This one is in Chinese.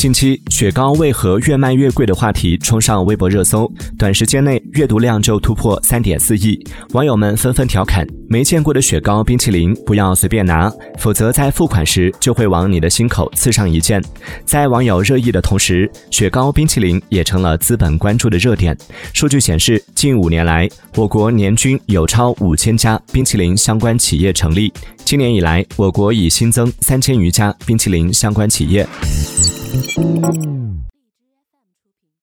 近期雪糕为何越卖越贵的话题冲上微博热搜，短时间内阅读量就突破三点四亿。网友们纷纷调侃：没见过的雪糕、冰淇淋不要随便拿，否则在付款时就会往你的心口刺上一剑。在网友热议的同时，雪糕、冰淇淋也成了资本关注的热点。数据显示，近五年来，我国年均有超五千家冰淇淋相关企业成立。今年以来，我国已新增三千余家冰淇淋相关企业。Música